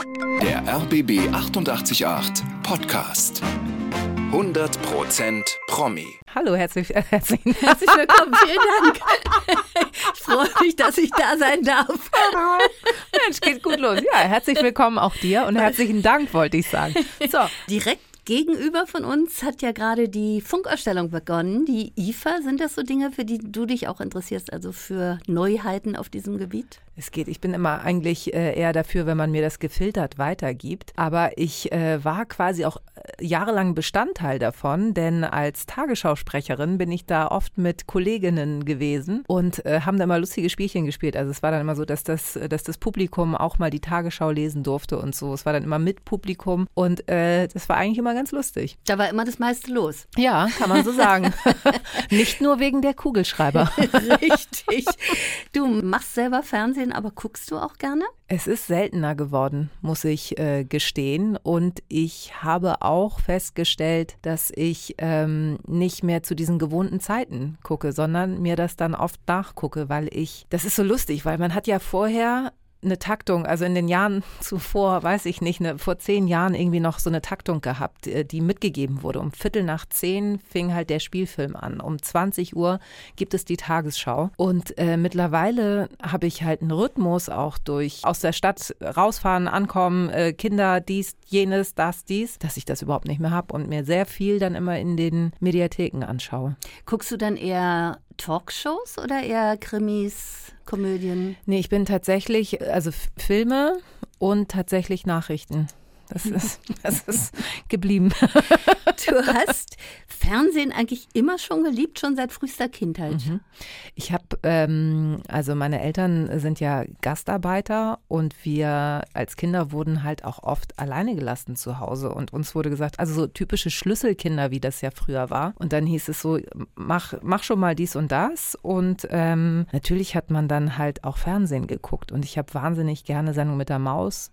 Der RBB 888 Podcast. 100% Promi. Hallo, herzlich, äh, herzlich, Herzlich willkommen, vielen Dank. Ich freue mich, dass ich da sein darf. Mensch, geht gut los. Ja, herzlich willkommen auch dir und herzlichen Dank, wollte ich sagen. So, Direkt gegenüber von uns hat ja gerade die Funkausstellung begonnen, die IFA. Sind das so Dinge, für die du dich auch interessierst, also für Neuheiten auf diesem Gebiet? Es geht. Ich bin immer eigentlich äh, eher dafür, wenn man mir das gefiltert weitergibt. Aber ich äh, war quasi auch äh, jahrelang Bestandteil davon, denn als Tagesschausprecherin bin ich da oft mit Kolleginnen gewesen und äh, haben da immer lustige Spielchen gespielt. Also es war dann immer so, dass das, dass das Publikum auch mal die Tagesschau lesen durfte und so. Es war dann immer mit Publikum und das war eigentlich immer ganz lustig. Da war immer das meiste los. Ja, kann man so sagen. Nicht nur wegen der Kugelschreiber. Richtig. Du machst selber Fernsehen, aber guckst du auch gerne? Es ist seltener geworden, muss ich äh, gestehen. Und ich habe auch festgestellt, dass ich ähm, nicht mehr zu diesen gewohnten Zeiten gucke, sondern mir das dann oft nachgucke, weil ich, das ist so lustig, weil man hat ja vorher eine Taktung, also in den Jahren zuvor, weiß ich nicht, ne, vor zehn Jahren irgendwie noch so eine Taktung gehabt, äh, die mitgegeben wurde. Um Viertel nach zehn fing halt der Spielfilm an. Um 20 Uhr gibt es die Tagesschau. Und äh, mittlerweile habe ich halt einen Rhythmus auch durch aus der Stadt rausfahren, ankommen, äh, Kinder, dies, jenes, das, dies, dass ich das überhaupt nicht mehr habe und mir sehr viel dann immer in den Mediatheken anschaue. Guckst du dann eher Talkshows oder eher Krimis, Komödien? Nee, ich bin tatsächlich, also Filme und tatsächlich Nachrichten. Das ist, das ist geblieben. Du hast Fernsehen eigentlich immer schon geliebt, schon seit frühester Kindheit. Ich habe, ähm, also meine Eltern sind ja Gastarbeiter und wir als Kinder wurden halt auch oft alleine gelassen zu Hause und uns wurde gesagt, also so typische Schlüsselkinder, wie das ja früher war. Und dann hieß es so, mach, mach schon mal dies und das. Und ähm, natürlich hat man dann halt auch Fernsehen geguckt und ich habe wahnsinnig gerne Sendung mit der Maus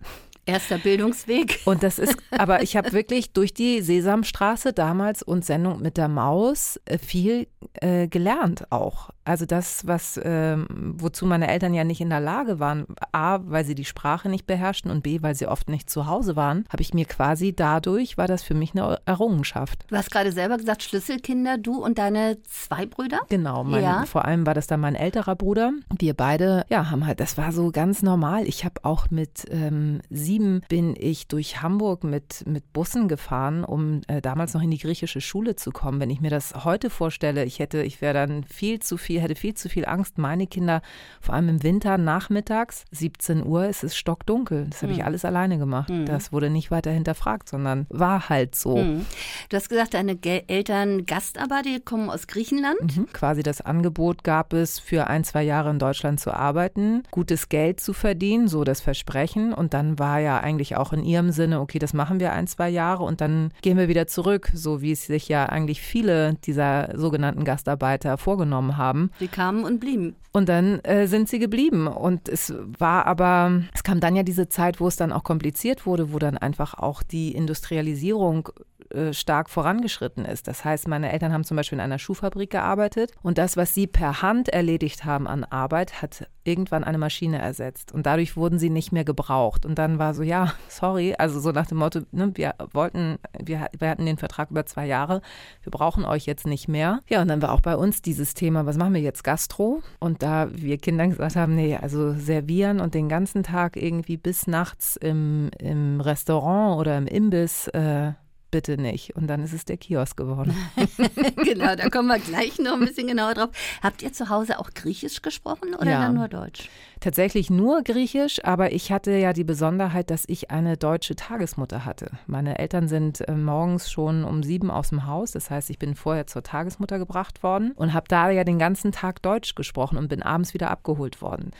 Erster Bildungsweg. Und das ist, aber ich habe wirklich durch die Sesamstraße damals und Sendung mit der Maus äh, viel äh, gelernt auch. Also das, was, ähm, wozu meine Eltern ja nicht in der Lage waren, A, weil sie die Sprache nicht beherrschten und B, weil sie oft nicht zu Hause waren, habe ich mir quasi dadurch, war das für mich eine Errungenschaft. Du hast gerade selber gesagt, Schlüsselkinder, du und deine zwei Brüder? Genau, mein, Ja. vor allem war das dann mein älterer Bruder. Wir beide, ja, haben halt, das war so ganz normal. Ich habe auch mit ähm, sieben bin ich durch Hamburg mit, mit Bussen gefahren, um äh, damals noch in die griechische Schule zu kommen. Wenn ich mir das heute vorstelle, ich hätte, ich wäre dann viel zu viel, hätte viel zu viel Angst. Meine Kinder, vor allem im Winter nachmittags, 17 Uhr, es ist stockdunkel. Das habe ich alles alleine gemacht. Das wurde nicht weiter hinterfragt, sondern war halt so. Mhm. Du hast gesagt, deine Ge Eltern Gastarbeiter, die kommen aus Griechenland. Mhm. Quasi das Angebot gab es, für ein, zwei Jahre in Deutschland zu arbeiten, gutes Geld zu verdienen, so das Versprechen. Und dann war ja eigentlich auch in ihrem Sinne, okay, das machen wir ein, zwei Jahre und dann gehen wir wieder zurück, so wie es sich ja eigentlich viele dieser sogenannten Gastarbeiter vorgenommen haben. Die kamen und blieben. Und dann äh, sind sie geblieben. Und es war aber, es kam dann ja diese Zeit, wo es dann auch kompliziert wurde, wo dann einfach auch die Industrialisierung äh, stark vorangeschritten ist. Das heißt, meine Eltern haben zum Beispiel in einer Schuhfabrik gearbeitet und das, was sie per Hand erledigt haben an Arbeit, hat irgendwann eine Maschine ersetzt und dadurch wurden sie nicht mehr gebraucht. Und dann war so, ja, sorry, also so nach dem Motto, ne, wir wollten, wir, wir hatten den Vertrag über zwei Jahre, wir brauchen euch jetzt nicht mehr. Ja, und dann war auch bei uns dieses Thema, was machen wir jetzt, Gastro? Und da wir Kinder gesagt haben, nee, also servieren und den ganzen Tag irgendwie bis nachts im, im Restaurant oder im Imbiss, äh, bitte nicht. Und dann ist es der Kiosk geworden. genau, da kommen wir gleich noch ein bisschen genauer drauf. Habt ihr zu Hause auch Griechisch gesprochen oder Ja. dann nur Deutsch? Tatsächlich nur Griechisch, aber ich hatte ja die Besonderheit, dass ich eine deutsche Tagesmutter hatte. Meine Eltern sind äh, morgens schon um sieben aus dem Haus. Das heißt, ich bin vorher zur Tagesmutter gebracht worden und habe da ja den ganzen Tag Deutsch gesprochen und bin abends wieder abgeholt worden.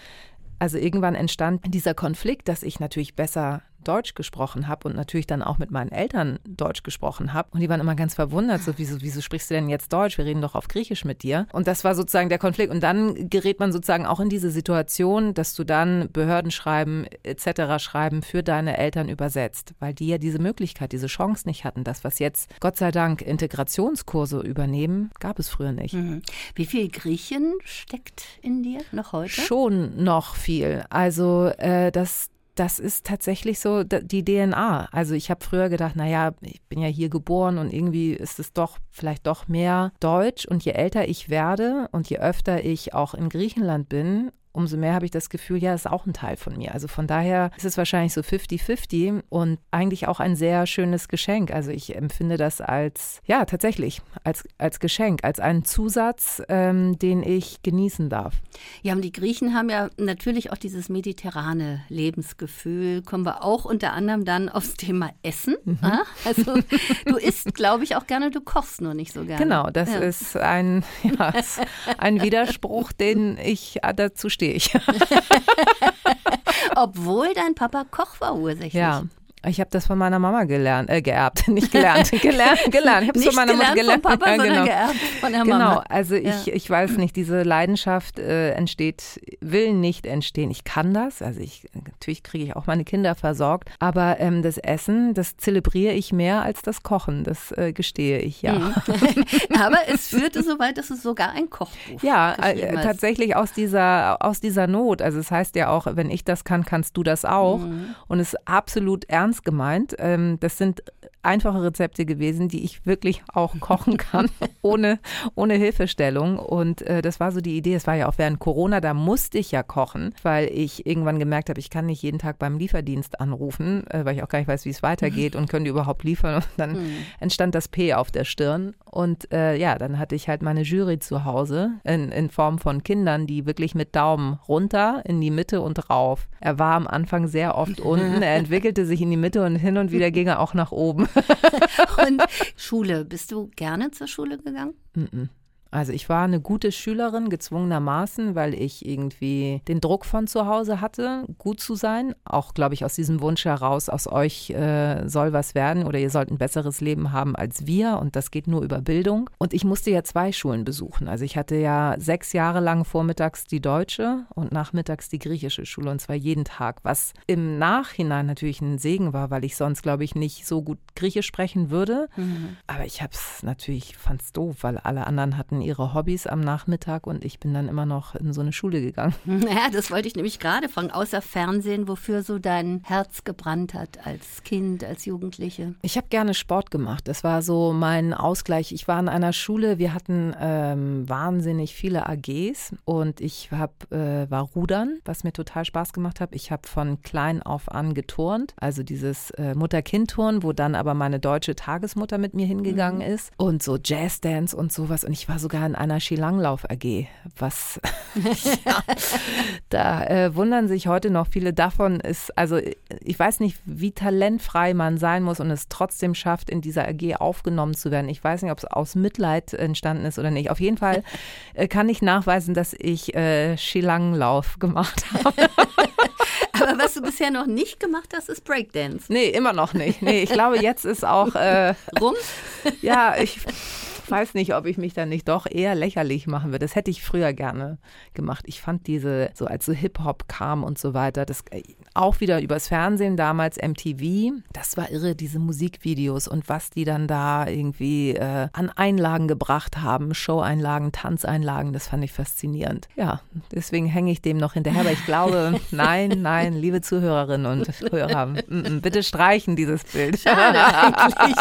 Also irgendwann entstand dieser Konflikt, dass ich natürlich besser Deutsch gesprochen habe und natürlich dann auch mit meinen Eltern Deutsch gesprochen habe. Und die waren immer ganz verwundert, so, wieso, wieso sprichst du denn jetzt Deutsch? Wir reden doch auf Griechisch mit dir. Und das war sozusagen der Konflikt. Und dann gerät man sozusagen auch in diese Situation, dass du dann Behördenschreiben etc. schreiben für deine Eltern übersetzt, weil die ja diese Möglichkeit, diese Chance nicht hatten. Das, was jetzt Gott sei Dank Integrationskurse übernehmen, gab es früher nicht. Mhm. Wie viel Griechen steckt in dir noch heute? Schon noch viel. Also äh, das das ist tatsächlich so die DNA. Also ich habe früher gedacht, naja, ich bin ja hier geboren und irgendwie ist es doch vielleicht doch mehr Deutsch. Und je älter ich werde und je öfter ich auch in Griechenland bin, umso mehr habe ich das Gefühl, ja, ist auch ein Teil von mir. Also von daher ist es wahrscheinlich so 50-50 und eigentlich auch ein sehr schönes Geschenk. Also ich empfinde das als, ja, tatsächlich, als, als Geschenk, als einen Zusatz, ähm, den ich genießen darf. Ja, und die Griechen haben ja natürlich auch dieses mediterrane Lebensgefühl. Kommen wir auch unter anderem dann aufs Thema Essen. Mhm. Ah, also du isst, glaube ich, auch gerne, du kochst nur nicht so gerne. Genau, das ja. ist ein, ja, ein Widerspruch, den ich dazu stehe ich. Obwohl dein Papa Koch war ursächlich. Ja, ich habe das von meiner Mama gelernt, äh, geerbt, nicht gelernt, gelernt, gelernt. Ich habe es von meiner Mama gelernt. Vom Papa, ja, genau. geerbt von der Mama. Genau, also ich, ja. ich weiß nicht, diese Leidenschaft äh, entsteht, will nicht entstehen. Ich kann das, also ich, natürlich kriege ich auch meine Kinder versorgt, aber ähm, das Essen, das zelebriere ich mehr als das Kochen, das äh, gestehe ich, ja. Mhm. aber es führte so weit, dass es sogar ein Kochbuch Ja, äh, tatsächlich aus dieser, aus dieser Not. Also es heißt ja auch, wenn ich das kann, kannst du das auch. Mhm. Und es ist absolut ernst ernst gemeint. Ähm, das sind einfache Rezepte gewesen, die ich wirklich auch kochen kann, ohne, ohne Hilfestellung. Und äh, das war so die Idee. Es war ja auch während Corona, da musste ich ja kochen, weil ich irgendwann gemerkt habe, ich kann nicht jeden Tag beim Lieferdienst anrufen, äh, weil ich auch gar nicht weiß, wie es weitergeht und können die überhaupt liefern. Und dann mhm. entstand das P auf der Stirn. Und äh, ja, dann hatte ich halt meine Jury zu Hause in, in Form von Kindern, die wirklich mit Daumen runter, in die Mitte und rauf. Er war am Anfang sehr oft unten, er entwickelte sich in die Mitte und hin und wieder ging er auch nach oben. und Schule, bist du gerne zur Schule gegangen? Mm -mm. Also ich war eine gute Schülerin, gezwungenermaßen, weil ich irgendwie den Druck von zu Hause hatte, gut zu sein. Auch, glaube ich, aus diesem Wunsch heraus, aus euch äh, soll was werden oder ihr sollt ein besseres Leben haben als wir. Und das geht nur über Bildung. Und ich musste ja zwei Schulen besuchen. Also ich hatte ja sechs Jahre lang vormittags die deutsche und nachmittags die griechische Schule. Und zwar jeden Tag, was im Nachhinein natürlich ein Segen war, weil ich sonst, glaube ich, nicht so gut Griechisch sprechen würde. Mhm. Aber ich habe es natürlich, fand es doof, weil alle anderen hatten hatten ihre Hobbys am Nachmittag und ich bin dann immer noch in so eine Schule gegangen. Ja, das wollte ich nämlich gerade fragen, außer Fernsehen, wofür so dein Herz gebrannt hat als Kind, als Jugendliche. Ich habe gerne Sport gemacht. Das war so mein Ausgleich. Ich war in einer Schule, wir hatten ähm, wahnsinnig viele AGs und ich hab, äh, war Rudern, was mir total Spaß gemacht hat. Ich habe von klein auf an geturnt, also dieses äh, Mutter-Kind-Turn, wo dann aber meine deutsche Tagesmutter mit mir hingegangen mhm. ist und so Jazzdance und sowas und ich war so sogar in einer Skilanglauf AG, was ja, da äh, wundern sich heute noch viele davon ist, also ich weiß nicht, wie talentfrei man sein muss und es trotzdem schafft, in dieser AG aufgenommen zu werden. Ich weiß nicht, ob es aus Mitleid entstanden ist oder nicht. Auf jeden Fall äh, kann ich nachweisen, dass ich äh, Skilanglauf gemacht habe. Aber was du bisher noch nicht gemacht hast, ist Breakdance. Nee, immer noch nicht. Nee, ich glaube, jetzt ist auch. Äh, Rum? Ja, ich weiß nicht, ob ich mich dann nicht doch eher lächerlich machen würde. Das hätte ich früher gerne gemacht. Ich fand diese, so als so Hip-Hop kam und so weiter, das äh, auch wieder übers Fernsehen, damals MTV, das war irre, diese Musikvideos und was die dann da irgendwie äh, an Einlagen gebracht haben, Show-Einlagen, Tanzeinlagen, das fand ich faszinierend. Ja, deswegen hänge ich dem noch hinterher, aber ich glaube, nein, nein, liebe Zuhörerinnen und Hörer, bitte streichen dieses Bild. Schade eigentlich.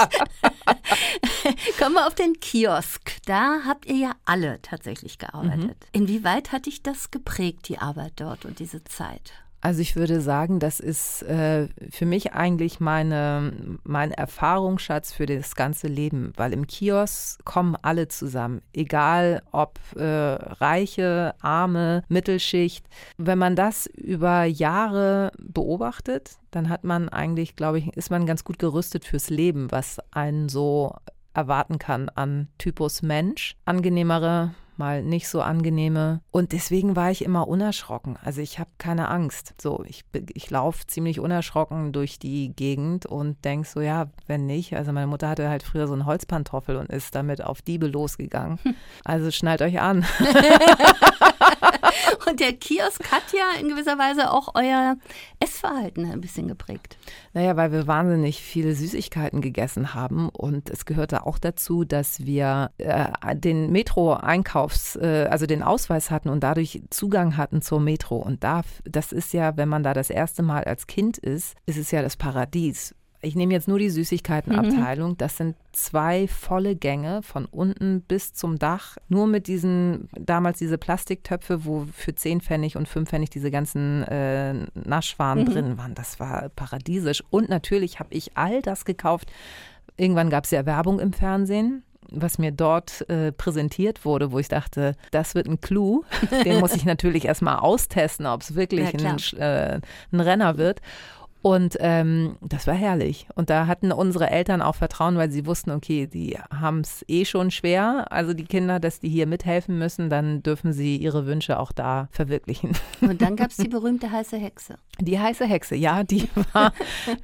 Kommen wir auf den Kiosk. Da habt ihr ja alle tatsächlich gearbeitet. Mhm. Inwieweit hat dich das geprägt, die Arbeit dort und diese Zeit? Also ich würde sagen, das ist äh, für mich eigentlich meine, mein Erfahrungsschatz für das ganze Leben, weil im Kiosk kommen alle zusammen, egal ob äh, reiche, arme, Mittelschicht. Wenn man das über Jahre beobachtet, dann hat man eigentlich, glaube ich, ist man ganz gut gerüstet fürs Leben, was einen so erwarten kann an Typus Mensch. Angenehmere mal nicht so angenehme. Und deswegen war ich immer unerschrocken. Also ich habe keine Angst. So, ich, ich laufe ziemlich unerschrocken durch die Gegend und denke so, ja, wenn nicht. Also meine Mutter hatte halt früher so einen Holzpantoffel und ist damit auf Diebe losgegangen. Also schnallt euch an. Und der Kiosk hat ja in gewisser Weise auch euer Essverhalten ein bisschen geprägt. Naja, weil wir wahnsinnig viele Süßigkeiten gegessen haben und es gehörte auch dazu, dass wir äh, den Metro-Einkaufs, äh, also den Ausweis hatten und dadurch Zugang hatten zur Metro. Und da, das ist ja, wenn man da das erste Mal als Kind ist, ist es ja das Paradies ich nehme jetzt nur die Süßigkeitenabteilung. Mhm. Das sind zwei volle Gänge von unten bis zum Dach. Nur mit diesen, damals diese Plastiktöpfe, wo für 10 Pfennig und 5 Pfennig diese ganzen äh, Naschwaren mhm. drin waren. Das war paradiesisch. Und natürlich habe ich all das gekauft. Irgendwann gab es ja Werbung im Fernsehen was mir dort äh, präsentiert wurde, wo ich dachte, das wird ein Clou. Den muss ich natürlich erstmal austesten, ob es wirklich ja, ein, äh, ein Renner wird. Und ähm, das war herrlich. Und da hatten unsere Eltern auch Vertrauen, weil sie wussten, okay, die haben es eh schon schwer, also die Kinder, dass die hier mithelfen müssen, dann dürfen sie ihre Wünsche auch da verwirklichen. Und dann gab es die berühmte heiße Hexe. Die heiße Hexe, ja, die war,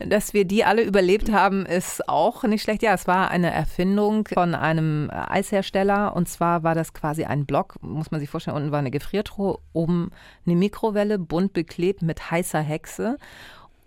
dass wir die alle überlebt haben, ist auch nicht schlecht. Ja, es war eine Erfindung von einem Eishersteller und zwar war das quasi ein Block, muss man sich vorstellen, unten war eine Gefriertruhe, oben eine Mikrowelle, bunt beklebt mit heißer Hexe.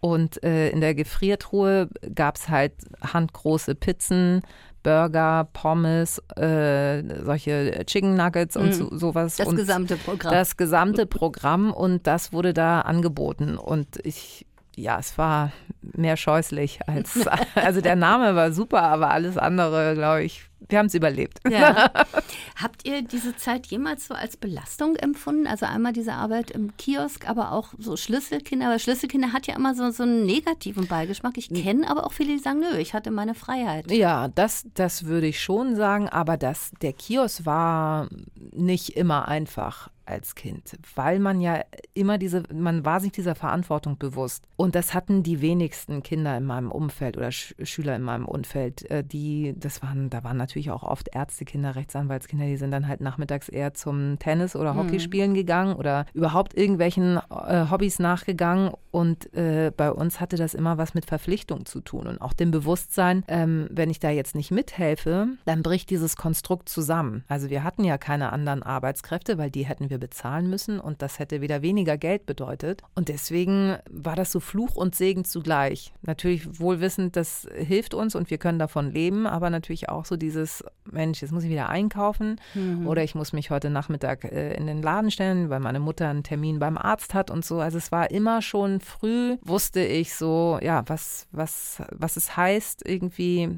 Und äh, in der Gefriertruhe gab es halt handgroße Pizzen, Burger, Pommes, äh, solche Chicken Nuggets und mm. so, sowas. Das und gesamte Programm. Das gesamte Programm und das wurde da angeboten. Und ich, ja, es war mehr scheußlich als, also der Name war super, aber alles andere, glaube ich, wir haben es überlebt. Ja. Habt ihr diese Zeit jemals so als Belastung empfunden? Also einmal diese Arbeit im Kiosk, aber auch so Schlüsselkinder. Aber Schlüsselkinder hat ja immer so, so einen negativen Beigeschmack. Ich kenne aber auch viele, die sagen, nö, ich hatte meine Freiheit. Ja, das, das würde ich schon sagen. Aber das, der Kiosk war nicht immer einfach als Kind, weil man ja immer diese, man war sich dieser Verantwortung bewusst. Und das hatten die wenigsten Kinder in meinem Umfeld oder Sch Schüler in meinem Umfeld, äh, die, das waren, da waren natürlich auch oft Ärztekinder, Rechtsanwaltskinder, die sind dann halt nachmittags eher zum Tennis oder Hockey spielen mhm. gegangen oder überhaupt irgendwelchen äh, Hobbys nachgegangen. Und äh, bei uns hatte das immer was mit Verpflichtung zu tun und auch dem Bewusstsein, ähm, wenn ich da jetzt nicht mithelfe, dann bricht dieses Konstrukt zusammen. Also wir hatten ja keine anderen Arbeitskräfte, weil die hätten wir bezahlen müssen und das hätte wieder weniger Geld bedeutet. Und deswegen war das so Fluch und Segen zugleich. Natürlich wohlwissend, das hilft uns und wir können davon leben, aber natürlich auch so diese dieses, Mensch, jetzt muss ich wieder einkaufen mhm. oder ich muss mich heute Nachmittag äh, in den Laden stellen, weil meine Mutter einen Termin beim Arzt hat und so. Also es war immer schon früh, wusste ich so, ja, was, was, was es heißt, irgendwie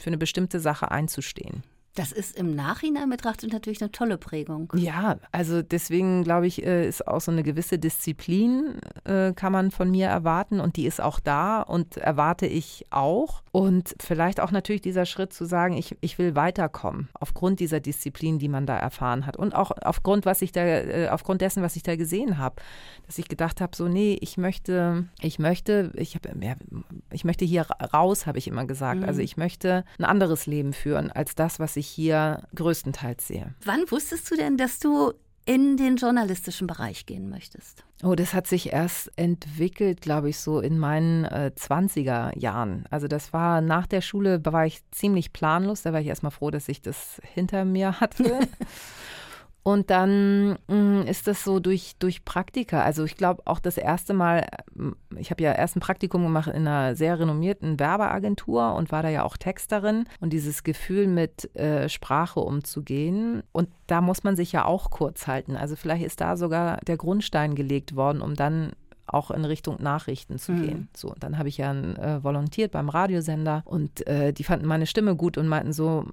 für eine bestimmte Sache einzustehen. Das ist im Nachhinein betrachtet natürlich eine tolle Prägung. Ja, also deswegen glaube ich, äh, ist auch so eine gewisse Disziplin, äh, kann man von mir erwarten und die ist auch da und erwarte ich auch. Und vielleicht auch natürlich dieser Schritt zu sagen, ich, ich will weiterkommen aufgrund dieser Disziplin, die man da erfahren hat und auch aufgrund, was ich da, äh, aufgrund dessen, was ich da gesehen habe, dass ich gedacht habe, so nee, ich möchte, ich möchte, ich habe, ja, ich möchte hier raus, habe ich immer gesagt. Mhm. Also ich möchte ein anderes Leben führen als das, was ich ich hier größtenteils sehe. Wann wusstest du denn, dass du in den journalistischen Bereich gehen möchtest? Oh, das hat sich erst entwickelt, glaube ich, so in meinen äh, 20er Jahren. Also das war nach der Schule, war ich ziemlich planlos. Da war ich erstmal froh, dass ich das hinter mir hatte. Und dann mh, mm, ist das so durch, durch Praktika. Also ich glaube auch das erste Mal, mm, ich habe ja erst ein Praktikum gemacht in einer sehr renommierten Werbeagentur und war da ja auch Texterin. Und dieses Gefühl mit äh, Sprache umzugehen. Und da muss man sich ja auch kurz halten. Also vielleicht ist da sogar der Grundstein gelegt worden, um dann auch in Richtung Nachrichten zu mhm. gehen. So, dann habe ich ja äh, volontiert beim Radiosender und äh, die fanden meine Stimme gut und meinten so,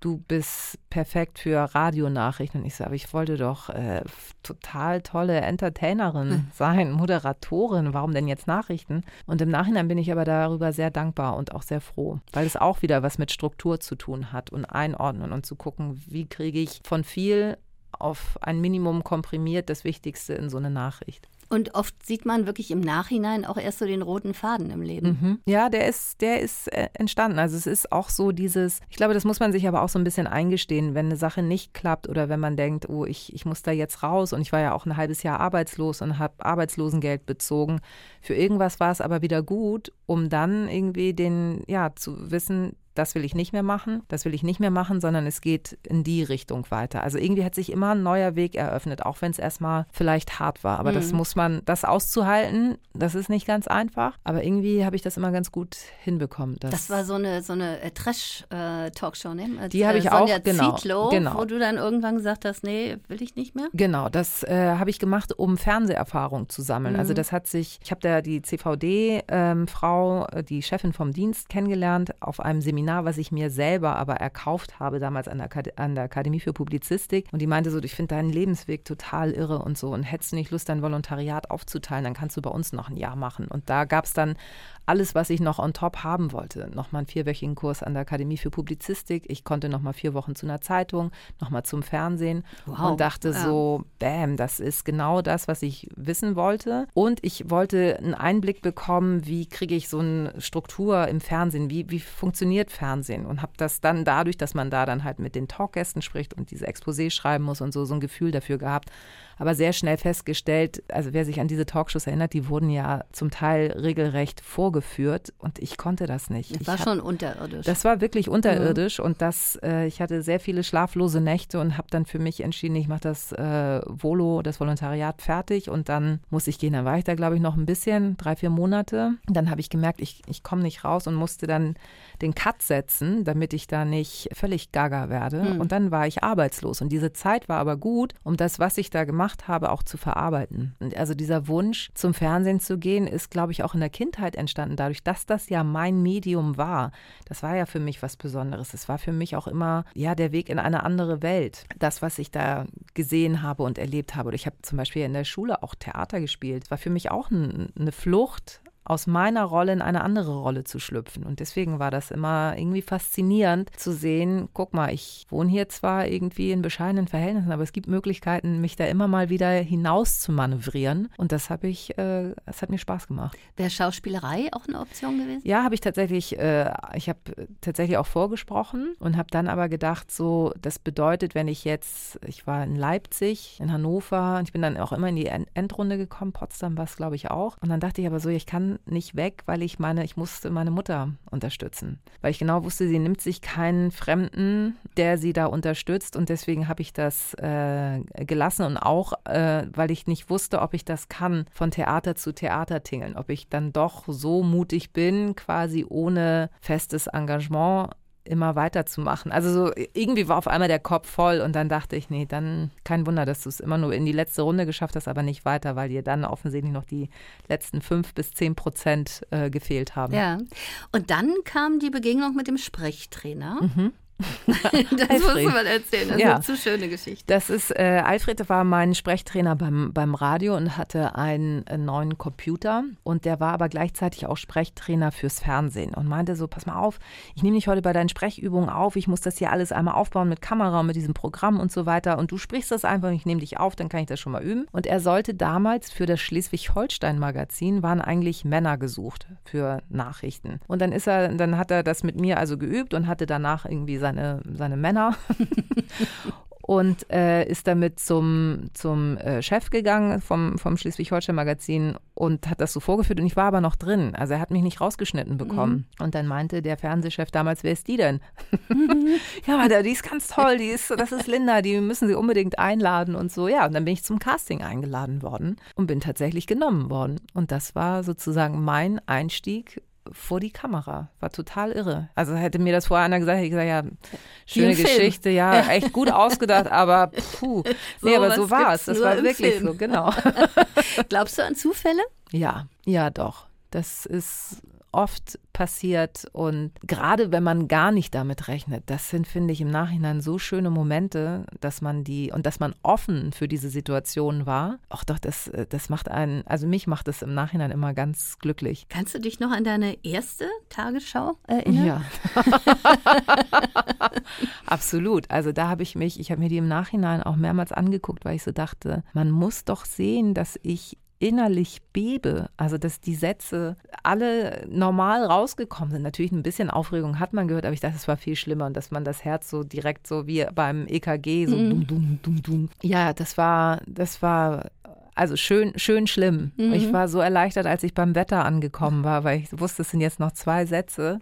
du bist perfekt für Radionachrichten. Und ich so, aber ich wollte doch äh, total tolle Entertainerin hm. sein, Moderatorin. Warum denn jetzt Nachrichten? Und im Nachhinein bin ich aber darüber sehr dankbar und auch sehr froh, weil es auch wieder was mit Struktur zu tun hat und einordnen und zu gucken, wie kriege ich von viel auf ein Minimum komprimiert das Wichtigste in so eine Nachricht. Und oft sieht man wirklich im Nachhinein auch erst so den roten Faden im Leben. Mhm. Ja, der ist, der ist äh, entstanden. Also es ist auch so dieses, ich glaube, das muss man sich aber auch so ein bisschen eingestehen, wenn eine Sache nicht klappt oder wenn man denkt, oh, ich, ich muss da jetzt raus und ich war ja auch ein halbes Jahr arbeitslos und habe Arbeitslosengeld bezogen. Für irgendwas war es aber wieder gut, um dann irgendwie den, ja, zu wissen, das will ich nicht mehr machen, das will ich nicht mehr machen, sondern es geht in die Richtung weiter. Also irgendwie hat sich immer ein neuer Weg eröffnet, auch wenn es erstmal vielleicht hart war. Aber mhm. das muss man, das auszuhalten, das ist nicht ganz einfach. Aber irgendwie habe ich das immer ganz gut hinbekommen. Das war so eine, so eine äh, Trash-Talkshow, ne? Als, die habe ich äh, auch, genau, Zietlow, genau. Wo du dann irgendwann gesagt hast, nee, will ich nicht mehr? Genau, das äh, habe ich gemacht, um Fernseherfahrung zu sammeln. Also mhm. Also das hat sich, ich habe da die CVD-Frau, ähm, äh, die Chefin vom Dienst, kennengelernt auf einem Seminar, was ich mir selber aber erkauft habe, damals an der, an der Akademie für Publizistik. Und die meinte so, ich finde deinen Lebensweg total irre und so. Und hättest du nicht Lust, dein Volontariat aufzuteilen, dann kannst du bei uns noch ein Jahr machen. Und da gab es dann alles, was ich noch on top haben wollte. Nochmal einen vierwöchigen Kurs an der Akademie für Publizistik. Ich konnte nochmal vier Wochen zu einer Zeitung, nochmal zum Fernsehen wow. und dachte ja. so, bam, das ist genau das, was ich wissen wollte. Und ich wollte einen Einblick bekommen, wie kriege ich so eine Struktur im Fernsehen, wie, wie funktioniert Fernsehen und habe das dann dadurch, dass man da dann halt mit den Talkgästen spricht und diese Exposé schreiben muss und so, so ein Gefühl dafür gehabt aber sehr schnell festgestellt, also wer sich an diese Talkshows erinnert, die wurden ja zum Teil regelrecht vorgeführt und ich konnte das nicht. Das war ich schon unterirdisch. Das war wirklich unterirdisch mhm. und das, äh, ich hatte sehr viele schlaflose Nächte und habe dann für mich entschieden, ich mache das äh, Volo, das Volontariat fertig und dann muss ich gehen. Dann war ich da, glaube ich, noch ein bisschen, drei, vier Monate. Dann habe ich gemerkt, ich, ich komme nicht raus und musste dann den Cut setzen, damit ich da nicht völlig gaga werde. Mhm. Und dann war ich arbeitslos. Und diese Zeit war aber gut, um das, was ich da gemacht habe, auch zu verarbeiten. Und also dieser Wunsch, zum Fernsehen zu gehen, ist, glaube ich, auch in der Kindheit entstanden, dadurch, dass das ja mein Medium war. Das war ja für mich was Besonderes. Es war für mich auch immer, ja, der Weg in eine andere Welt. Das, was ich da gesehen habe und erlebt habe. Oder ich habe zum Beispiel in der Schule auch Theater gespielt. War für mich auch ein, eine Flucht aus meiner Rolle in eine andere Rolle zu schlüpfen. Und deswegen war das immer irgendwie faszinierend zu sehen, guck mal, ich wohne hier zwar irgendwie in bescheidenen Verhältnissen, aber es gibt Möglichkeiten, mich da immer mal wieder hinaus zu manövrieren. Und das habe ich, äh, das hat mir Spaß gemacht. Wäre Schauspielerei auch eine Option gewesen? Ja, habe ich tatsächlich, äh, ich habe tatsächlich auch vorgesprochen und habe dann aber gedacht, so, das bedeutet, wenn ich jetzt, ich war in Leipzig, in Hannover, und ich bin dann auch immer in die Endrunde gekommen, Potsdam war es, glaube ich, auch. Und dann dachte ich aber so, ich kann nicht weg, weil ich meine, ich musste meine Mutter unterstützen. Weil ich genau wusste, sie nimmt sich keinen Fremden, der sie da unterstützt. Und deswegen habe ich das äh, gelassen und auch, äh, weil ich nicht wusste, ob ich das kann, von Theater zu Theater tingeln. Ob ich dann doch so mutig bin, quasi ohne festes Engagement immer weiterzumachen. Also so irgendwie war auf einmal der Kopf voll und dann dachte ich, nee, dann kein Wunder, dass du es immer nur in die letzte Runde geschafft hast, aber nicht weiter, weil dir dann offensichtlich noch die letzten fünf bis zehn Prozent äh, gefehlt haben. Ja. Und dann kam die Begegnung mit dem Sprechtrainer. Mhm. das musst du mal erzählen, das ja. ist eine zu schöne Geschichte. Das ist, äh, Alfred war mein Sprechtrainer beim, beim Radio und hatte einen, einen, neuen Computer und der war aber gleichzeitig auch Sprechtrainer fürs Fernsehen und meinte so, pass mal auf, ich nehme dich heute bei deinen Sprechübungen auf, ich muss das hier alles einmal aufbauen mit Kamera und mit diesem Programm und so weiter und du sprichst das einfach und ich nehme dich auf, dann kann ich das schon mal üben. Und er sollte damals für das Schleswig-Holstein-Magazin waren eigentlich Männer gesucht für Nachrichten. Und dann ist er, dann hat er das mit mir also geübt und hatte danach irgendwie sein seine, seine Männer und äh, ist damit zum, zum äh, Chef gegangen vom, vom Schleswig-Holstein-Magazin und hat das so vorgeführt und ich war aber noch drin. Also er hat mich nicht rausgeschnitten bekommen. Mhm. Und dann meinte der Fernsehchef damals, wer ist die denn? Mhm. ja, aber die ist ganz toll, die ist, das ist Linda, die müssen sie unbedingt einladen und so. Ja, und dann bin ich zum Casting eingeladen worden und bin tatsächlich genommen worden. Und das war sozusagen mein Einstieg vor die Kamera. War total irre. Also hätte mir das vorher einer gesagt, hätte ich gesagt, ja, schöne Geschichte, ja, echt gut ausgedacht, aber puh. Nee, so aber so war es. Das war wirklich Film. so, genau. Glaubst du an Zufälle? Ja, ja, doch. Das ist oft passiert und gerade wenn man gar nicht damit rechnet, das sind, finde ich, im Nachhinein so schöne Momente, dass man die und dass man offen für diese Situation war. Ach doch, das, das macht einen, also mich macht es im Nachhinein immer ganz glücklich. Kannst du dich noch an deine erste Tagesschau erinnern? Ja. Absolut. Also da habe ich mich, ich habe mir die im Nachhinein auch mehrmals angeguckt, weil ich so dachte, man muss doch sehen, dass ich innerlich bebe. Also, dass die Sätze alle normal rausgekommen sind. Natürlich ein bisschen Aufregung hat man gehört, aber ich dachte, es war viel schlimmer und dass man das Herz so direkt so wie beim EKG so mhm. dum, dum, dum, dum. Ja, das war, das war also schön, schön schlimm. Mhm. Ich war so erleichtert, als ich beim Wetter angekommen war, weil ich wusste, es sind jetzt noch zwei Sätze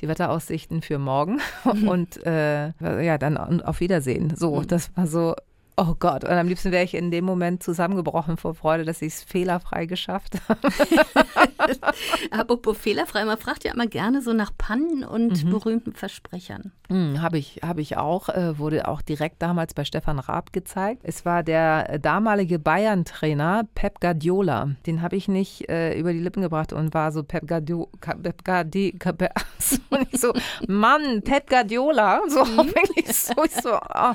die Wetteraussichten für morgen mhm. und äh, ja, dann auf Wiedersehen. So, mhm. das war so, Oh Gott, und am liebsten wäre ich in dem Moment zusammengebrochen vor Freude, dass ich es fehlerfrei geschafft habe. Apropos fehlerfrei, man fragt ja immer gerne so nach Pannen und mhm. berühmten Versprechern. Mhm, habe ich, hab ich auch, äh, wurde auch direkt damals bei Stefan Raab gezeigt. Es war der damalige Bayern-Trainer Pep Guardiola. Den habe ich nicht äh, über die Lippen gebracht und war so Pep Guardiola. Pep Guardiola. so, Mann, Pep Guardiola. So, mhm. wirklich so, so oh.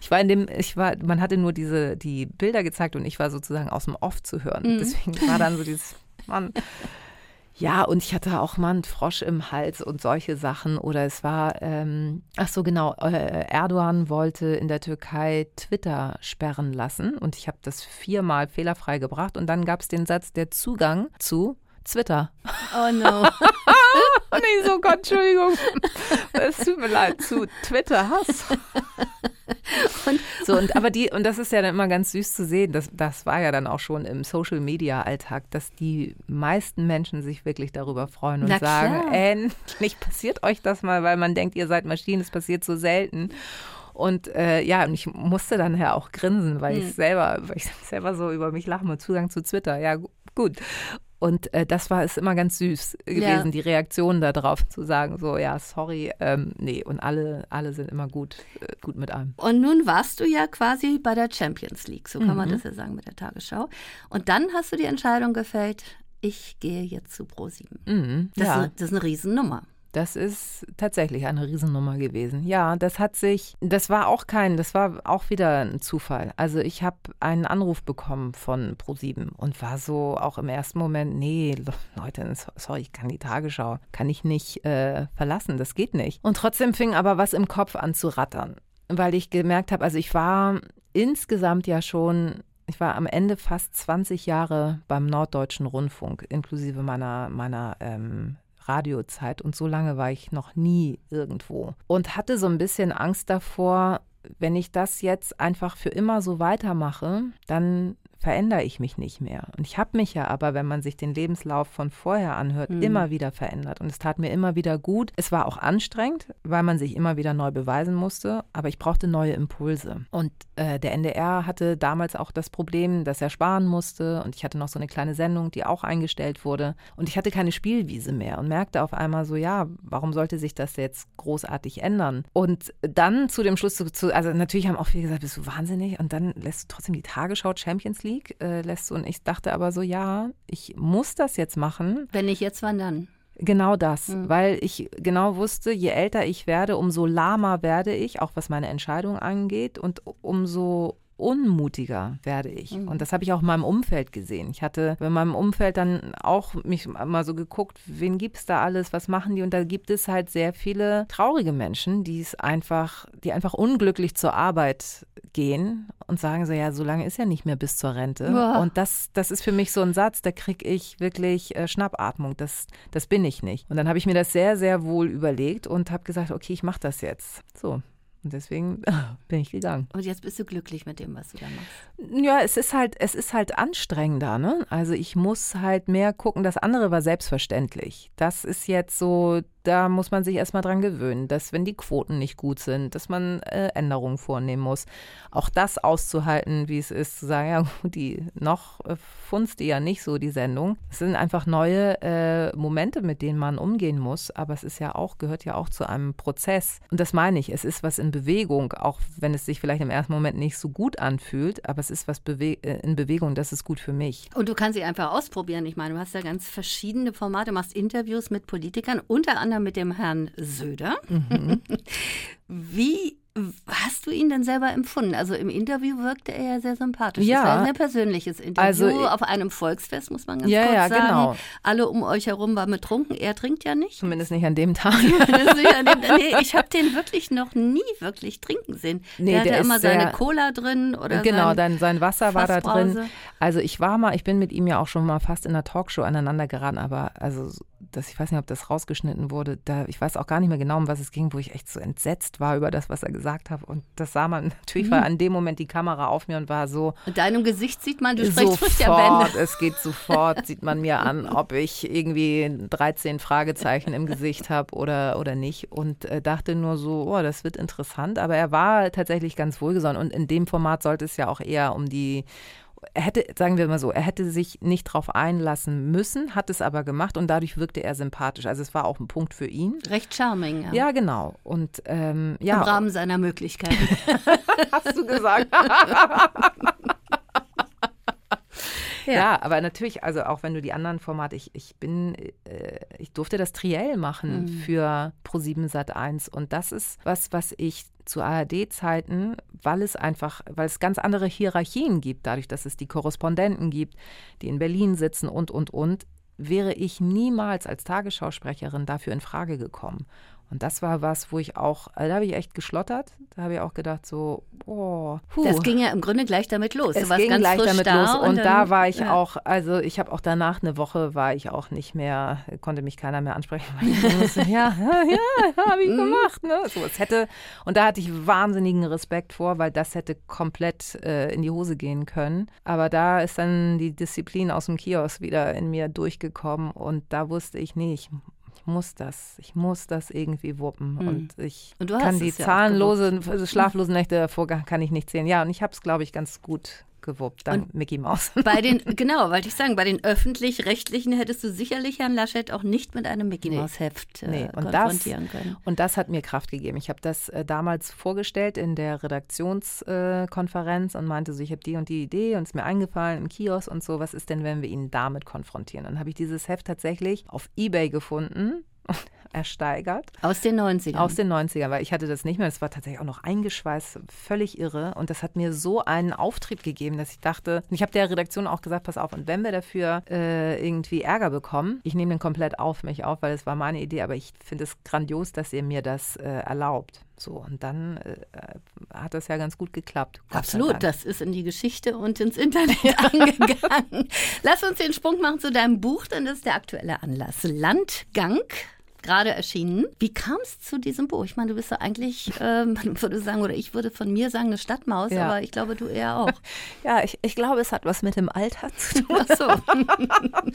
Ich war in dem, ich war man hatte nur diese, die Bilder gezeigt und ich war sozusagen aus dem Off zu hören. Mhm. Deswegen war dann so dieses, Mann. Ja, und ich hatte auch mal einen Frosch im Hals und solche Sachen. Oder es war, ähm, ach so genau, äh, Erdogan wollte in der Türkei Twitter sperren lassen. Und ich habe das viermal fehlerfrei gebracht. Und dann gab es den Satz, der Zugang zu Twitter. Oh no. und ich so, Gott, Entschuldigung. Es tut mir leid, zu Twitter Hass. und, so, und aber die, und das ist ja dann immer ganz süß zu sehen, das, das war ja dann auch schon im Social Media Alltag, dass die meisten Menschen sich wirklich darüber freuen und Na sagen, klar. endlich passiert euch das mal, weil man denkt, ihr seid Maschinen, es passiert so selten. Und äh, ja, und ich musste dann ja auch grinsen, weil hm. ich selber, weil ich selber so über mich lache mit Zugang zu Twitter. Ja, gut. Und äh, das war es immer ganz süß gewesen, ja. die Reaktion darauf zu sagen, so ja, sorry, ähm, nee, und alle, alle sind immer gut, äh, gut mit einem. Und nun warst du ja quasi bei der Champions League, so kann mhm. man das ja sagen mit der Tagesschau. Und dann hast du die Entscheidung gefällt, ich gehe jetzt zu Pro7. Mhm, das, ja. das ist eine Riesennummer. Das ist tatsächlich eine Riesennummer gewesen. Ja, das hat sich, das war auch kein, das war auch wieder ein Zufall. Also ich habe einen Anruf bekommen von Pro7 und war so auch im ersten Moment, nee, Leute, sorry, ich kann die Tagesschau, kann ich nicht äh, verlassen, das geht nicht. Und trotzdem fing aber was im Kopf an zu rattern, weil ich gemerkt habe, also ich war insgesamt ja schon ich war am Ende fast 20 Jahre beim Norddeutschen Rundfunk, inklusive meiner, meiner ähm, Radiozeit und so lange war ich noch nie irgendwo und hatte so ein bisschen Angst davor, wenn ich das jetzt einfach für immer so weitermache, dann verändere ich mich nicht mehr. Und ich habe mich ja aber, wenn man sich den Lebenslauf von vorher anhört, mhm. immer wieder verändert. Und es tat mir immer wieder gut. Es war auch anstrengend, weil man sich immer wieder neu beweisen musste, aber ich brauchte neue Impulse. Und äh, der NDR hatte damals auch das Problem, dass er sparen musste. Und ich hatte noch so eine kleine Sendung, die auch eingestellt wurde. Und ich hatte keine Spielwiese mehr und merkte auf einmal so, ja, warum sollte sich das jetzt großartig ändern? Und dann zu dem Schluss, zu, also natürlich haben auch viele gesagt, bist du wahnsinnig? Und dann lässt du trotzdem die Tagesschau Champions League League äh, lässt. Und ich dachte aber so, ja, ich muss das jetzt machen. Wenn nicht jetzt, wann dann? Genau das, mhm. weil ich genau wusste, je älter ich werde, umso lahmer werde ich, auch was meine Entscheidung angeht, und umso unmutiger werde ich. Mhm. Und das habe ich auch in meinem Umfeld gesehen. Ich hatte in meinem Umfeld dann auch mich mal so geguckt, wen gibt es da alles, was machen die? Und da gibt es halt sehr viele traurige Menschen, die es einfach, die einfach unglücklich zur Arbeit gehen und sagen so, ja, so lange ist ja nicht mehr bis zur Rente. Boah. Und das, das ist für mich so ein Satz, da kriege ich wirklich äh, Schnappatmung. Das, das bin ich nicht. Und dann habe ich mir das sehr, sehr wohl überlegt und habe gesagt, okay, ich mache das jetzt. So, und deswegen bin ich gegangen. Und jetzt bist du glücklich mit dem, was du da machst? Ja, es ist halt, es ist halt anstrengender, ne? Also ich muss halt mehr gucken. Das andere war selbstverständlich. Das ist jetzt so da muss man sich erstmal dran gewöhnen, dass wenn die Quoten nicht gut sind, dass man äh, Änderungen vornehmen muss. Auch das auszuhalten, wie es ist, zu sagen, ja, die noch äh, funzt die ja nicht so, die Sendung. Es sind einfach neue äh, Momente, mit denen man umgehen muss, aber es ist ja auch, gehört ja auch zu einem Prozess. Und das meine ich, es ist was in Bewegung, auch wenn es sich vielleicht im ersten Moment nicht so gut anfühlt, aber es ist was bewe äh, in Bewegung, das ist gut für mich. Und du kannst sie einfach ausprobieren. Ich meine, du hast ja ganz verschiedene Formate, machst Interviews mit Politikern, unter anderem anderem mit dem Herrn Söder. Mhm. Wie hast du ihn denn selber empfunden? Also im Interview wirkte er ja sehr sympathisch. Ja. Das war ein sehr persönliches Interview also, auf einem Volksfest, muss man ganz ja, kurz ja, sagen. Genau. Alle um euch herum waren betrunken. Er trinkt ja nicht. Zumindest nicht an dem Tag. nee, ich habe den wirklich noch nie wirklich trinken sehen. Nee, der, der hatte immer seine Cola drin oder Genau, sein, sein Wasser war da drin. Also ich war mal, ich bin mit ihm ja auch schon mal fast in einer Talkshow aneinander geraten, aber also das, ich weiß nicht, ob das rausgeschnitten wurde, da, ich weiß auch gar nicht mehr genau, um was es ging, wo ich echt so entsetzt war über das, was er gesagt hat. Und das sah man, natürlich mhm. war an dem Moment die Kamera auf mir und war so. In deinem Gesicht sieht man, du sprichst sofort, es geht sofort, sieht man mir an, ob ich irgendwie 13 Fragezeichen im Gesicht habe oder, oder nicht. Und äh, dachte nur so, oh, das wird interessant. Aber er war tatsächlich ganz wohlgesonnen. Und in dem Format sollte es ja auch eher um die er hätte, sagen wir mal so, er hätte sich nicht darauf einlassen müssen, hat es aber gemacht und dadurch wirkte er sympathisch. Also es war auch ein Punkt für ihn. Recht charming, ja. Ja, genau. Und ähm, ja. Im Rahmen seiner Möglichkeiten. Hast du gesagt. Ja. ja. aber natürlich, also auch wenn du die anderen Formate, ich, ich bin, äh, ich durfte das Triell machen mhm. für Pro7 Sat 1 und das ist was, was ich zu ARD-Zeiten, weil es einfach, weil es ganz andere Hierarchien gibt, dadurch, dass es die Korrespondenten gibt, die in Berlin sitzen und, und, und, wäre ich niemals als Tagesschausprecherin dafür in Frage gekommen. Und das war was, wo ich auch, also da habe ich echt geschlottert. Da habe ich auch gedacht, so, boah. Puh. Das ging ja im Grunde gleich damit los. Es ging gleich damit los. Und, und dann, da war ich ja. auch, also ich habe auch danach eine Woche war ich auch nicht mehr, konnte mich keiner mehr ansprechen. Weil ich musste, ja, ja, ja, habe ich mhm. gemacht. Ne? So, es hätte, und da hatte ich wahnsinnigen Respekt vor, weil das hätte komplett äh, in die Hose gehen können. Aber da ist dann die Disziplin aus dem Kiosk wieder in mir durchgekommen und da wusste ich, nee, ich ich muss das, ich muss das irgendwie wuppen. Mhm. Und ich und kann die ja schlaflosen Nächte davor kann ich nicht zählen. Ja, und ich habe es, glaube ich, ganz gut gewuppt, dann und Mickey Mouse. Bei den, genau, wollte ich sagen, bei den öffentlich-rechtlichen hättest du sicherlich Herrn Laschet auch nicht mit einem Mickey Mouse Heft äh, nee. konfrontieren das, können. Und das hat mir Kraft gegeben. Ich habe das äh, damals vorgestellt in der Redaktionskonferenz äh, und meinte so, ich habe die und die Idee und es ist mir eingefallen im Kiosk und so, was ist denn, wenn wir ihn damit konfrontieren? Dann habe ich dieses Heft tatsächlich auf Ebay gefunden ersteigert. Aus den 90ern? Aus den 90ern, weil ich hatte das nicht mehr. Das war tatsächlich auch noch eingeschweißt, völlig irre. Und das hat mir so einen Auftrieb gegeben, dass ich dachte, ich habe der Redaktion auch gesagt, pass auf, und wenn wir dafür äh, irgendwie Ärger bekommen, ich nehme den komplett auf mich auf, weil es war meine Idee, aber ich finde es grandios, dass ihr mir das äh, erlaubt. So, und dann äh, hat das ja ganz gut geklappt. Absolut, das ist in die Geschichte und ins Internet angegangen. Lass uns den Sprung machen zu deinem Buch, denn das ist der aktuelle Anlass. Landgang gerade erschienen. Wie kam es zu diesem Buch? Ich meine, du bist ja eigentlich, äh, man würde sagen, oder ich würde von mir sagen, eine Stadtmaus, ja. aber ich glaube, du eher auch. Ja, ich, ich glaube, es hat was mit dem Alter zu tun. Ach so.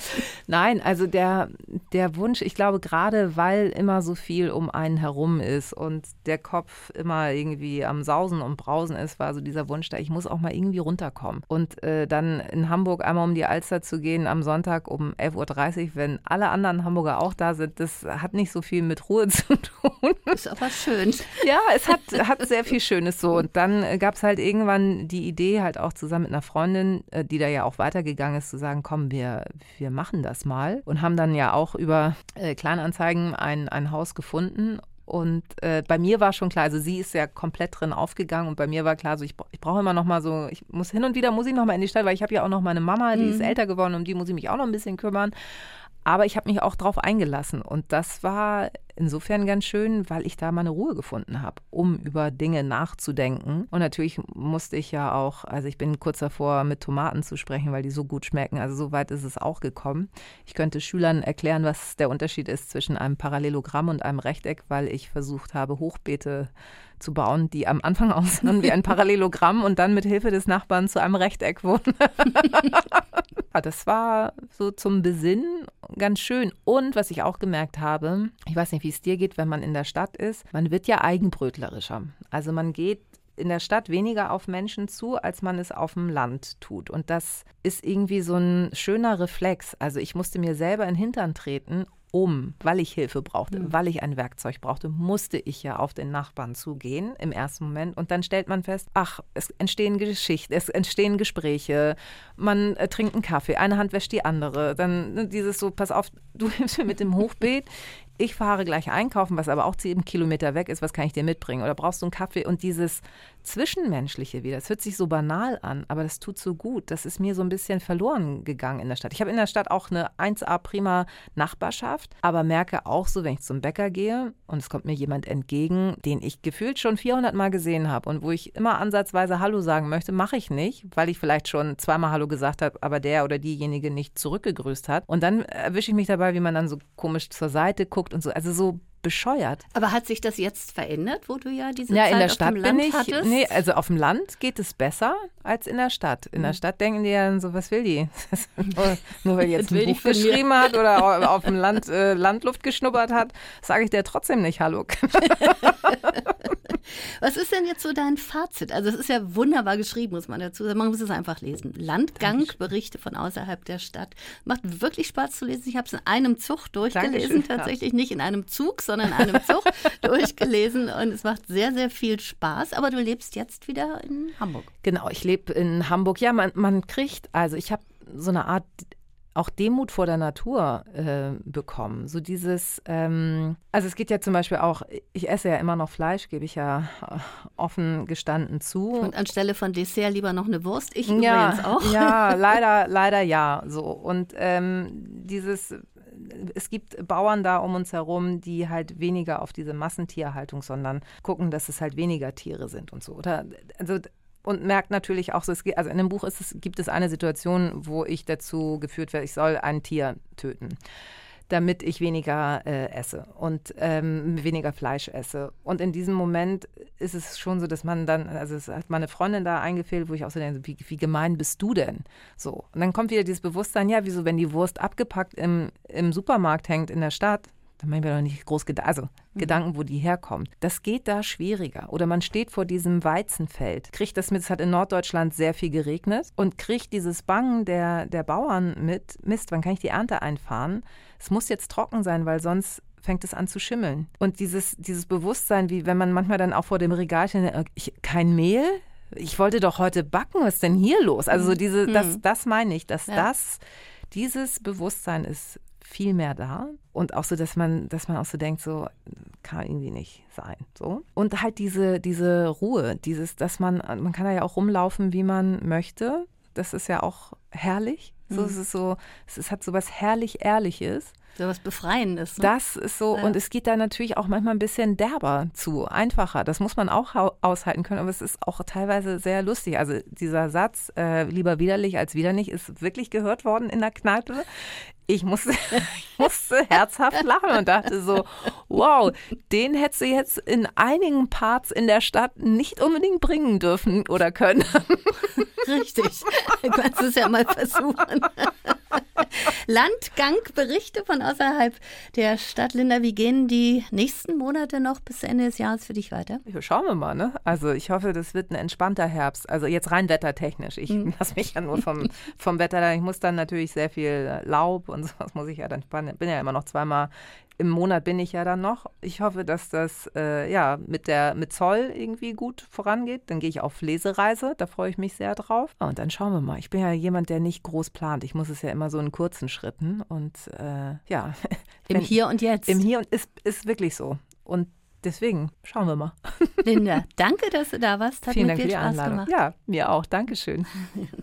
Nein, also der, der Wunsch, ich glaube, gerade weil immer so viel um einen herum ist und der Kopf immer irgendwie am Sausen und Brausen ist, war so dieser Wunsch da, ich muss auch mal irgendwie runterkommen. Und äh, dann in Hamburg einmal um die Alster zu gehen am Sonntag um 11.30 Uhr, wenn alle anderen Hamburger auch da sind, das hat nicht so viel mit Ruhe zu tun. Ist aber schön. Ja, es hat, hat sehr viel Schönes so. Und dann äh, gab es halt irgendwann die Idee, halt auch zusammen mit einer Freundin, äh, die da ja auch weitergegangen ist, zu sagen, komm, wir, wir machen das mal. Und haben dann ja auch über äh, Kleinanzeigen ein, ein Haus gefunden und äh, bei mir war schon klar, also sie ist ja komplett drin aufgegangen und bei mir war klar, so ich, ich brauche immer noch mal so, ich muss hin und wieder muss ich noch mal in die Stadt, weil ich habe ja auch noch meine Mama, die mhm. ist älter geworden, um die muss ich mich auch noch ein bisschen kümmern. Aber ich habe mich auch darauf eingelassen und das war insofern ganz schön, weil ich da meine Ruhe gefunden habe, um über Dinge nachzudenken. Und natürlich musste ich ja auch, also ich bin kurz davor, mit Tomaten zu sprechen, weil die so gut schmecken. Also so weit ist es auch gekommen. Ich könnte Schülern erklären, was der Unterschied ist zwischen einem Parallelogramm und einem Rechteck, weil ich versucht habe, Hochbeete zu bauen, die am Anfang aussahen wie ein Parallelogramm und dann mit Hilfe des Nachbarn zu einem Rechteck wurden. das war so zum Besinnen ganz schön. Und was ich auch gemerkt habe, ich weiß nicht, wie es dir geht, wenn man in der Stadt ist, man wird ja eigenbrötlerischer. Also man geht in der Stadt weniger auf Menschen zu, als man es auf dem Land tut. Und das ist irgendwie so ein schöner Reflex. Also ich musste mir selber in den Hintern treten, um, weil ich Hilfe brauchte, mhm. weil ich ein Werkzeug brauchte, musste ich ja auf den Nachbarn zugehen im ersten Moment. Und dann stellt man fest, ach, es entstehen Geschichten, es entstehen Gespräche, man äh, trinkt einen Kaffee, eine Hand wäscht die andere. Dann ne, dieses so, pass auf, du hilfst mir mit dem Hochbeet, ich fahre gleich einkaufen, was aber auch sieben Kilometer weg ist, was kann ich dir mitbringen? Oder brauchst du einen Kaffee? Und dieses Zwischenmenschliche wieder, das hört sich so banal an, aber das tut so gut. Das ist mir so ein bisschen verloren gegangen in der Stadt. Ich habe in der Stadt auch eine 1A prima Nachbarschaft, aber merke auch so, wenn ich zum Bäcker gehe und es kommt mir jemand entgegen, den ich gefühlt schon 400 Mal gesehen habe und wo ich immer ansatzweise Hallo sagen möchte, mache ich nicht, weil ich vielleicht schon zweimal Hallo gesagt habe, aber der oder diejenige nicht zurückgegrüßt hat. Und dann erwische ich mich dabei, wie man dann so komisch zur Seite guckt und so. Also so bescheuert. Aber hat sich das jetzt verändert, wo du ja diese ja, Zeit in der auf Stadt dem Land bin ich. hattest? Nee, also auf dem Land geht es besser als in der Stadt. In der Mhm. Stadt denken die ja so, was will die? nur, nur weil die jetzt ein Buch geschrieben hat oder auf dem Land äh, Landluft geschnuppert hat, sage ich der trotzdem nicht Hallo. Was ist denn jetzt so dein Fazit? Also es ist ja wunderbar geschrieben, muss man dazu sagen. Man muss es einfach lesen. Landgang, Berichte von außerhalb der Stadt. Macht wirklich Spaß zu lesen. Ich habe es in einem Zug durchgelesen, Dankeschön, ja. tatsächlich nicht in einem Zug, sondern in einem Zug durchgelesen. Und es macht sehr, sehr viel Spaß. Aber du lebst jetzt wieder in Hamburg. Genau, ich lebe in Hamburg. Ja, man, man kriegt, also ich habe so eine Art auch Demut vor der Natur äh, bekommen. So dieses, ähm, also es geht ja zum Beispiel auch, ich esse ja immer noch Fleisch, gebe ich ja äh, offen gestanden zu. Und anstelle von Dessert lieber noch eine Wurst. Ich ja, übrigens auch. Ja, leider, leider ja. So. Und ähm, dieses, es gibt Bauern da um uns herum, die halt weniger auf diese Massentierhaltung, sondern gucken, dass es halt weniger Tiere sind und so. Oder also und merkt natürlich auch so, es also in dem Buch es, gibt es eine Situation, wo ich dazu geführt werde, ich soll ein Tier töten damit ich weniger äh, esse und ähm, weniger Fleisch esse. Und in diesem Moment ist es schon so, dass man dann, also es hat meine Freundin da eingefehlt, wo ich auch so denke, wie, wie gemein bist du denn? So. Und dann kommt wieder dieses Bewusstsein, ja, wieso, wenn die Wurst abgepackt im, im Supermarkt hängt in der Stadt, dann machen wir doch nicht groß Geda also, Gedanken, wo die herkommt. Das geht da schwieriger. Oder man steht vor diesem Weizenfeld, kriegt das mit, es hat in Norddeutschland sehr viel geregnet und kriegt dieses Bangen der, der Bauern mit, Mist, wann kann ich die Ernte einfahren? Es muss jetzt trocken sein, weil sonst fängt es an zu schimmeln. Und dieses, dieses Bewusstsein, wie wenn man manchmal dann auch vor dem Regal steht, äh, ich, kein Mehl? Ich wollte doch heute backen, was ist denn hier los? Also so diese, das, das meine ich, dass Ja. das, dieses Bewusstsein ist viel mehr da und auch so, dass man, dass man auch so denkt, so kann irgendwie nicht sein, so und halt diese diese Ruhe, dieses, dass man man kann da ja auch rumlaufen, wie man möchte. Das ist ja auch herrlich. So es ist so, es ist, hat so was herrlich ehrliches. So was Befreiendes. Ne? Das ist so, Ja. und es geht da natürlich auch manchmal ein bisschen derber zu, einfacher. Das muss man auch aushalten können, aber es ist auch teilweise sehr lustig. Also dieser Satz, äh, lieber widerlich als widerlich, ist wirklich gehört worden in der Kneipe. Ich musste, ich musste herzhaft lachen und dachte so, wow, den hättest du jetzt in einigen Parts in der Stadt nicht unbedingt bringen dürfen oder können. Richtig. Du kannst es ja mal versuchen. Landgang, Berichte von außerhalb der Stadt. Linda, wie gehen die nächsten Monate noch bis Ende des Jahres für dich weiter? Schauen wir mal, ne? Also ich hoffe, das wird ein entspannter Herbst. Also jetzt rein wettertechnisch. Ich lasse mich ja nur vom, vom Wetter da. Ich muss dann natürlich sehr viel Laub und sowas muss ich ja dann spannen. Bin ja immer noch zweimal im Monat bin ich ja dann noch. Ich hoffe, dass das äh, ja mit der mit Zoll irgendwie gut vorangeht. Dann gehe ich auf Lesereise, da freue ich mich sehr drauf. Ah, Und dann schauen wir mal. Ich bin ja jemand, der nicht groß plant. Ich muss es ja immer so in kurzen Schritten und äh, ja. Im Hier und Jetzt. Im Hier und ist, ist wirklich so. Und deswegen schauen wir mal. Linda, danke, dass du da warst. Hat Vielen mir Dank für viel die Spaß gemacht. Ja, mir auch. Dankeschön.